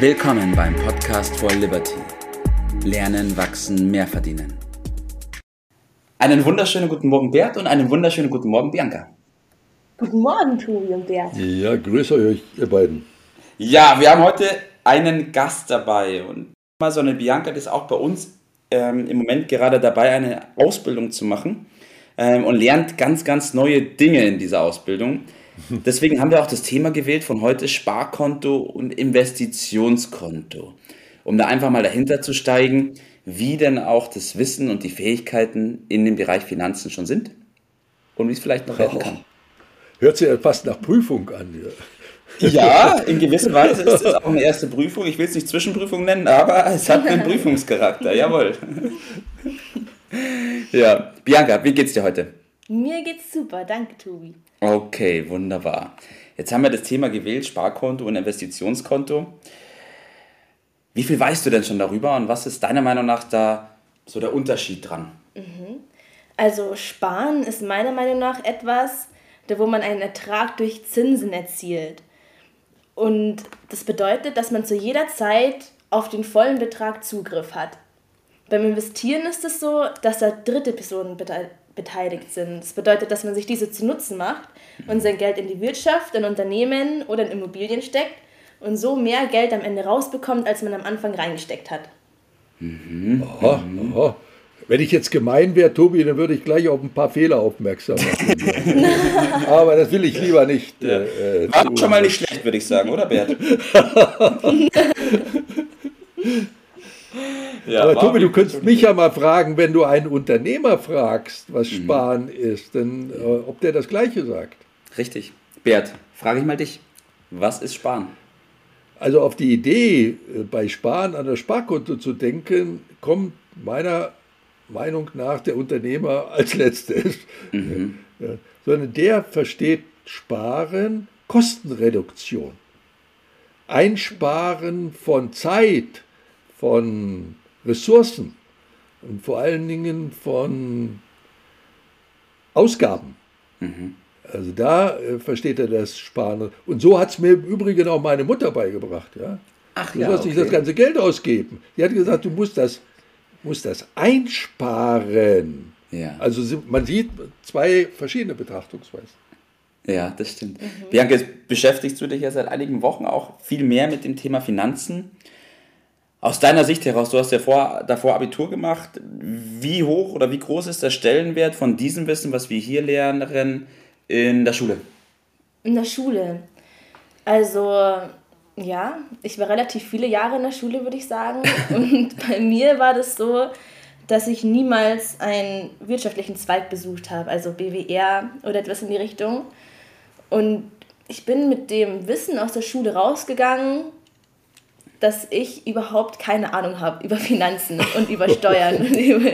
Willkommen beim Podcast for Liberty. Lernen, wachsen, mehr verdienen. Einen wunderschönen guten Morgen, Bert, und einen wunderschönen guten Morgen, Bianca. Guten Morgen, Tobi und Bert. Ja, grüße euch, ihr beiden. Ja, wir haben heute einen Gast dabei und mal so eine Bianca, die ist auch bei uns ähm, im Moment gerade dabei, eine Ausbildung zu machen ähm, und lernt ganz, ganz neue Dinge in dieser Ausbildung. Deswegen haben wir auch das Thema gewählt von heute Sparkonto und Investitionskonto, um da einfach mal dahinter zu steigen, wie denn auch das Wissen und die Fähigkeiten in dem Bereich Finanzen schon sind und wie es vielleicht noch werden kann. Hört sich ja fast nach Prüfung an. Ja. Ja, in gewisser Weise ist es auch eine erste Prüfung. Ich will es nicht Zwischenprüfung nennen, aber es hat einen Prüfungscharakter. Jawohl. Ja, Bianca, wie geht's dir heute? Mir geht's super, danke, Tobi. Okay, wunderbar. Jetzt haben wir das Thema gewählt, Sparkonto und Investitionskonto. Wie viel weißt du denn schon darüber und was ist deiner Meinung nach da so der Unterschied dran? Also Sparen ist meiner Meinung nach etwas, da wo man einen Ertrag durch Zinsen erzielt. Und das bedeutet, dass man zu jeder Zeit auf den vollen Betrag Zugriff hat. Beim Investieren ist es so, dass da dritte Personen beteiligt sind. Das bedeutet, dass man sich diese zu Nutzen macht und sein Geld in die Wirtschaft, in Unternehmen oder in Immobilien steckt und so mehr Geld am Ende rausbekommt, als man am Anfang reingesteckt hat. Aha, aha. Wenn ich jetzt gemein wäre, Tobi, dann würde ich gleich auf ein paar Fehler aufmerksam machen. Aber das will ich lieber nicht. Äh, äh, War schon mal nicht schlecht, würde ich sagen, oder Bert? ja, Aber Tobi, du könntest mich ja mal fragen, wenn du einen Unternehmer fragst, was Mhm. Sparen ist, dann, äh, ob der das Gleiche sagt. Richtig. Bert, frage ich mal dich. Was ist Sparen? Also auf die Idee, äh, bei Sparen an das Sparkonto zu denken, kommt meiner Meinung nach der Unternehmer als letztes. Ja, sondern der versteht Sparen, Kostenreduktion. Einsparen von Zeit, von Ressourcen und vor allen Dingen von Ausgaben. Also da äh, versteht er das Sparen. Und so hat es mir im Übrigen auch meine Mutter beigebracht. Ja? Ach Du sollst nicht das ganze Geld ausgeben. Die hat gesagt, du musst das, musst das einsparen. Ja. Also man sieht zwei verschiedene Betrachtungsweisen. Ja, das stimmt. Bianca, jetzt beschäftigst du dich ja seit einigen Wochen auch viel mehr mit dem Thema Finanzen. Aus deiner Sicht heraus, du hast ja vor, davor Abitur gemacht. Wie hoch oder wie groß ist der Stellenwert von diesem Wissen, was wir hier lernen, in der Schule? In der Schule. Also, ja, ich war relativ viele Jahre in der Schule, würde ich sagen. Und bei mir war das so, dass ich niemals einen wirtschaftlichen Zweig besucht habe, also BWR oder etwas in die Richtung. Und ich bin mit dem Wissen aus der Schule rausgegangen, dass ich überhaupt keine Ahnung habe über Finanzen und über Steuern und über,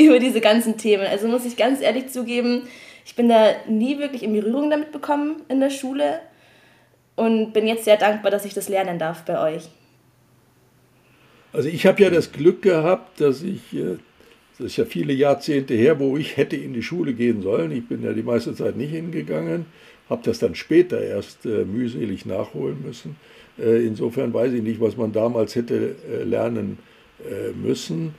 über diese ganzen Themen. Also muss ich ganz ehrlich zugeben, ich bin da nie wirklich in Berührung damit bekommen in der Schule und bin jetzt sehr dankbar, dass ich das lernen darf bei euch. Also ich habe ja das Glück gehabt, dass ich, äh, das ist ja viele Jahrzehnte her, wo ich hätte in die Schule gehen sollen. Ich bin ja die meiste Zeit nicht hingegangen, habe das dann später erst äh, mühselig nachholen müssen. Äh, insofern weiß ich nicht, was man damals hätte äh, lernen äh, müssen.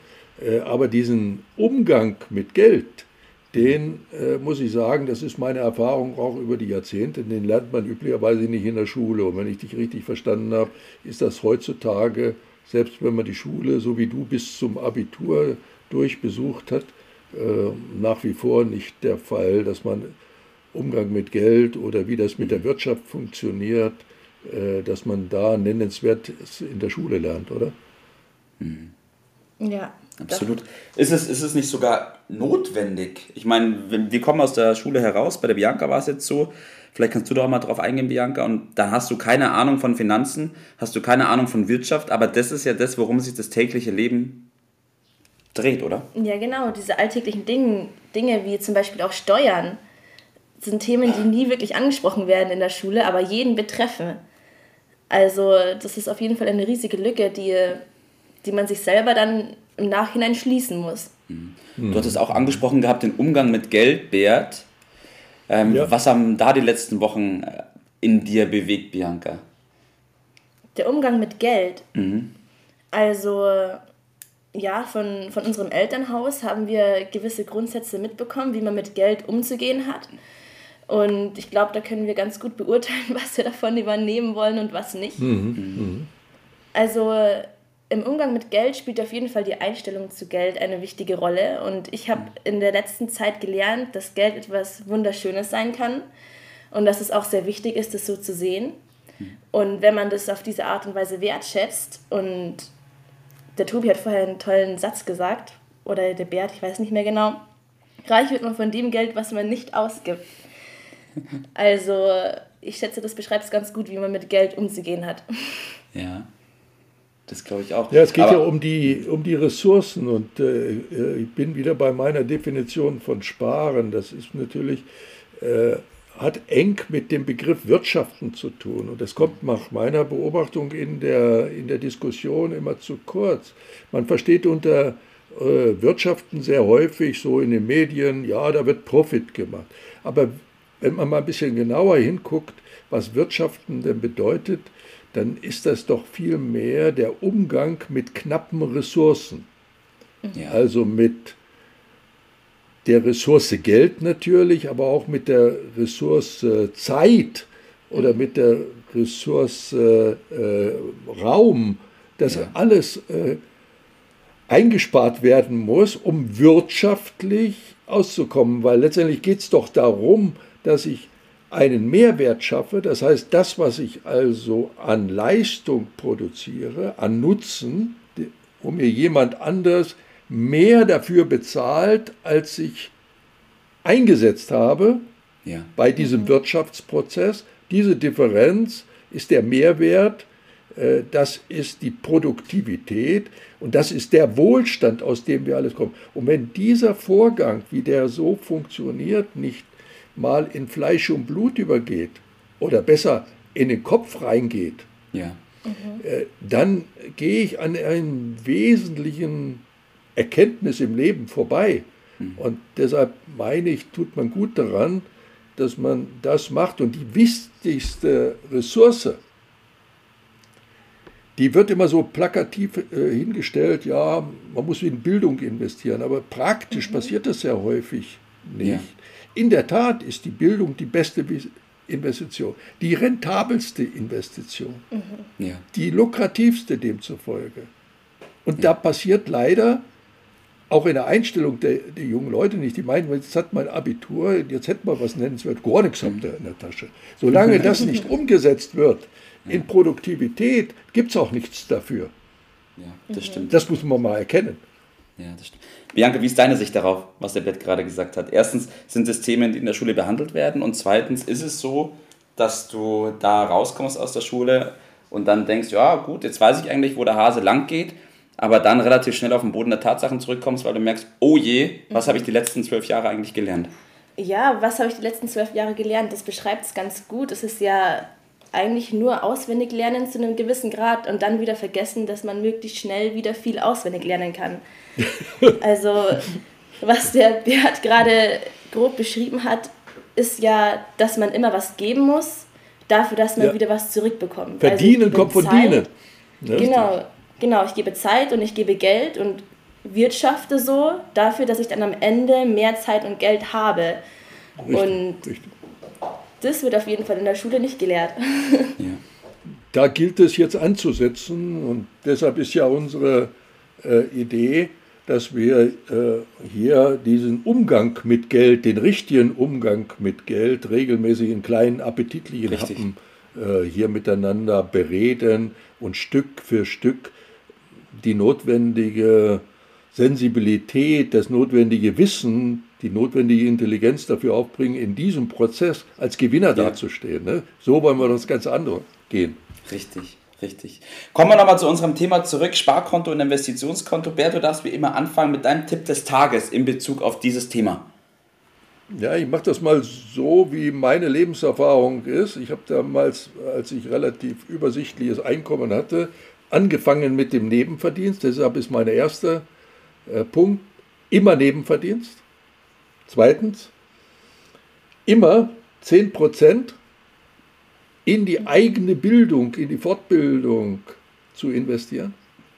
Aber diesen Umgang mit Geld, den äh, muss ich sagen, das ist meine Erfahrung auch über die Jahrzehnte, den lernt man üblicherweise nicht in der Schule. Und wenn ich dich richtig verstanden habe, ist das heutzutage, selbst wenn man die Schule, so wie du bis zum Abitur durchbesucht hat, äh, nach wie vor nicht der Fall, dass man Umgang mit Geld oder wie das mit der Wirtschaft funktioniert, dass man da nennenswert in der Schule lernt, oder? Ja. Absolut. Ist es, ist es nicht sogar notwendig? Ich meine, wenn- wir kommen aus der Schule heraus, bei der Bianca war es jetzt so, vielleicht kannst du da auch mal drauf eingehen, Bianca, und dann hast du keine Ahnung von Finanzen, hast du keine Ahnung von Wirtschaft, aber das ist ja das, worum sich das tägliche Leben dreht, oder? Ja, genau, diese alltäglichen Dinge, Dinge wie zum Beispiel auch Steuern, sind Themen, die nie wirklich angesprochen werden in der Schule, aber jeden betreffen. Also das ist auf jeden Fall eine riesige Lücke, die, die man sich selber dann im Nachhinein schließen muss. Du hattest auch angesprochen gehabt, den Umgang mit Geld, Bert. Ähm, Ja. Was haben da die letzten Wochen äh, in dir bewegt, Bianca? der Umgang mit Geld. Mhm. Also ja, von, von unserem Elternhaus haben wir gewisse Grundsätze mitbekommen, wie man mit Geld umzugehen hat. Und ich glaube, da können wir ganz gut beurteilen, was wir davon übernehmen wollen und was nicht. Mhm. Mhm. Also im Umgang mit Geld spielt auf jeden Fall die Einstellung zu Geld eine wichtige Rolle. Und ich habe in der letzten Zeit gelernt, dass Geld etwas Wunderschönes sein kann und dass es auch sehr wichtig ist, das so zu sehen. Und wenn man das auf diese Art und Weise wertschätzt und der Tobi hat vorher einen tollen Satz gesagt, oder der Bert, ich weiß nicht mehr genau, reich wird man von dem Geld, was man nicht ausgibt. Also ich schätze, das beschreibt es ganz gut, wie man mit Geld umzugehen hat. Ja, das glaube ich auch. Ja, es geht Aber ja um die, um die Ressourcen und äh, äh, ich bin wieder bei meiner Definition von Sparen. Das ist natürlich, äh, hat eng mit dem Begriff Wirtschaften zu tun und das kommt nach meiner Beobachtung in der, in der Diskussion immer zu kurz. Man versteht unter äh, Wirtschaften sehr häufig so in den Medien, ja, da wird Profit gemacht. Aber wenn man mal ein bisschen genauer hinguckt, was Wirtschaften denn bedeutet, dann ist das doch viel mehr der Umgang mit knappen Ressourcen. Ja. Also mit der Ressource Geld natürlich, aber auch mit der Ressource Zeit oder mit der Ressource äh, Raum, dass ja. alles äh, eingespart werden muss, um wirtschaftlich auszukommen, weil letztendlich geht es doch darum, dass ich einen Mehrwert schaffe, das heißt, das, was ich also an Leistung produziere, an Nutzen, wo mir jemand anders mehr dafür bezahlt, als ich eingesetzt habe ja. bei diesem mhm. Wirtschaftsprozess. Diese Differenz ist der Mehrwert, äh, das ist die Produktivität und das ist der Wohlstand, aus dem wir alles kommen. Und wenn dieser Vorgang, wie der so funktioniert, nicht mal in Fleisch und Blut übergeht oder besser in den Kopf reingeht, ja. Mhm. Äh, dann gehe ich an einem wesentlichen Erkenntnis im Leben vorbei. Mhm. Und deshalb meine ich, tut man gut daran, dass man das macht. Und die wichtigste Ressource, die wird immer so plakativ äh, hingestellt, ja, man muss in Bildung investieren, aber praktisch mhm. passiert das sehr häufig nicht. Ja. In der Tat ist die Bildung die beste Investition, die rentabelste Investition, mhm. ja. die lukrativste demzufolge. Und ja. da passiert leider auch in der Einstellung der, der, jungen Leute nicht. Die meinen, jetzt hat man Abitur, jetzt hätte man was nennenswert, gar nichts habt ihr in der Tasche. Solange das nicht umgesetzt wird in Produktivität, gibt es auch nichts dafür. Ja, das stimmt. Das muss man mal erkennen. Ja, das stimmt. Bianca, wie ist deine Sicht darauf, was der Bett gerade gesagt hat? Erstens sind es Themen, die in der Schule behandelt werden und zweitens ist es so, dass du da rauskommst aus der Schule und dann denkst, ja gut, jetzt weiß ich eigentlich, wo der Hase lang geht, aber dann relativ schnell auf den Boden der Tatsachen zurückkommst, weil du merkst, oh je, was habe ich die letzten zwölf Jahre eigentlich gelernt? Ja, was habe ich die letzten zwölf Jahre gelernt? Das beschreibt es ganz gut. Es ist ja eigentlich nur auswendig lernen zu einem gewissen Grad und dann wieder vergessen, dass man möglichst schnell wieder viel auswendig lernen kann. also, was der Beat gerade grob beschrieben hat, ist ja, dass man immer was geben muss, dafür, dass man ja. wieder was zurückbekommt. Verdienen also kommt von dienen. Genau, genau, ich gebe Zeit und ich gebe Geld und wirtschafte so dafür, dass ich dann am Ende mehr Zeit und Geld habe. Richtig, und richtig das wird auf jeden Fall in der Schule nicht gelehrt. Ja. Da gilt es jetzt anzusetzen und deshalb ist ja unsere äh, Idee, dass wir äh, hier diesen Umgang mit Geld, den richtigen Umgang mit Geld, regelmäßig in kleinen appetitlichen Richtig. Happen äh, hier miteinander bereden und Stück für Stück die notwendige Sensibilität, das notwendige Wissen die notwendige Intelligenz dafür aufbringen, in diesem Prozess als Gewinner ja. dazustehen. Ne? So wollen wir das ganz andere gehen. Richtig. Richtig. Kommen wir nochmal zu unserem Thema zurück, Sparkonto und Investitionskonto. Bert, du darfst wie immer anfangen mit deinem Tipp des Tages in Bezug auf dieses Thema. Ja, ich mache das mal so, wie meine Lebenserfahrung ist. Ich habe damals, als ich relativ übersichtliches Einkommen hatte, angefangen mit dem Nebenverdienst. Deshalb ist mein erster äh, Punkt immer Nebenverdienst. Zweitens, immer 10% in die eigene Bildung, in die Fortbildung zu investieren,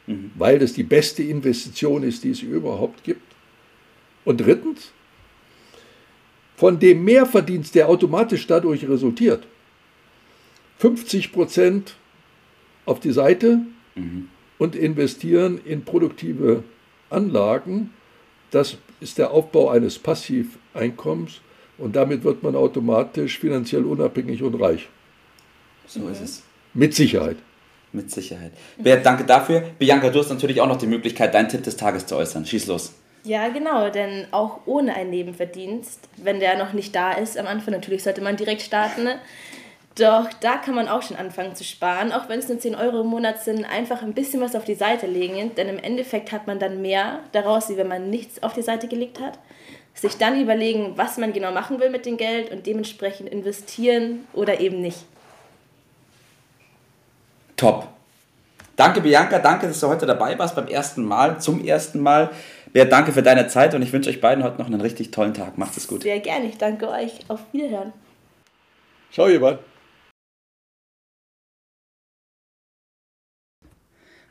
mhm. weil das die beste Investition ist, die es überhaupt gibt. Und drittens, von dem Mehrverdienst, der automatisch dadurch resultiert, 50 Prozent auf die Seite mhm. und investieren in produktive Anlagen. Das ist der Aufbau eines Passiveinkommens und damit wird man automatisch finanziell unabhängig und reich. So ist es. Mit Sicherheit. Mit Sicherheit. Bert, danke dafür. Bianca, du hast natürlich auch noch die Möglichkeit, deinen Tipp des Tages zu äußern. Schieß los. Ja, genau, denn auch ohne einen Nebenverdienst, wenn der noch nicht da ist am Anfang, natürlich sollte man direkt starten, ne? Doch da kann man auch schon anfangen zu sparen, auch wenn es nur 10 Euro im Monat sind, einfach ein bisschen was auf die Seite legen, denn im Endeffekt hat man dann mehr daraus, wie wenn man nichts auf die Seite gelegt hat. Sich dann überlegen, was man genau machen will mit dem Geld und dementsprechend investieren oder eben nicht. Top. Danke, Bianca. Danke, dass du heute dabei warst beim ersten Mal, zum ersten Mal. Bert, danke für deine Zeit und ich wünsche euch beiden heute noch einen richtig tollen Tag. Macht es gut. Sehr gerne. Ich danke euch. Auf Wiederhören. Ciao, ihr beiden.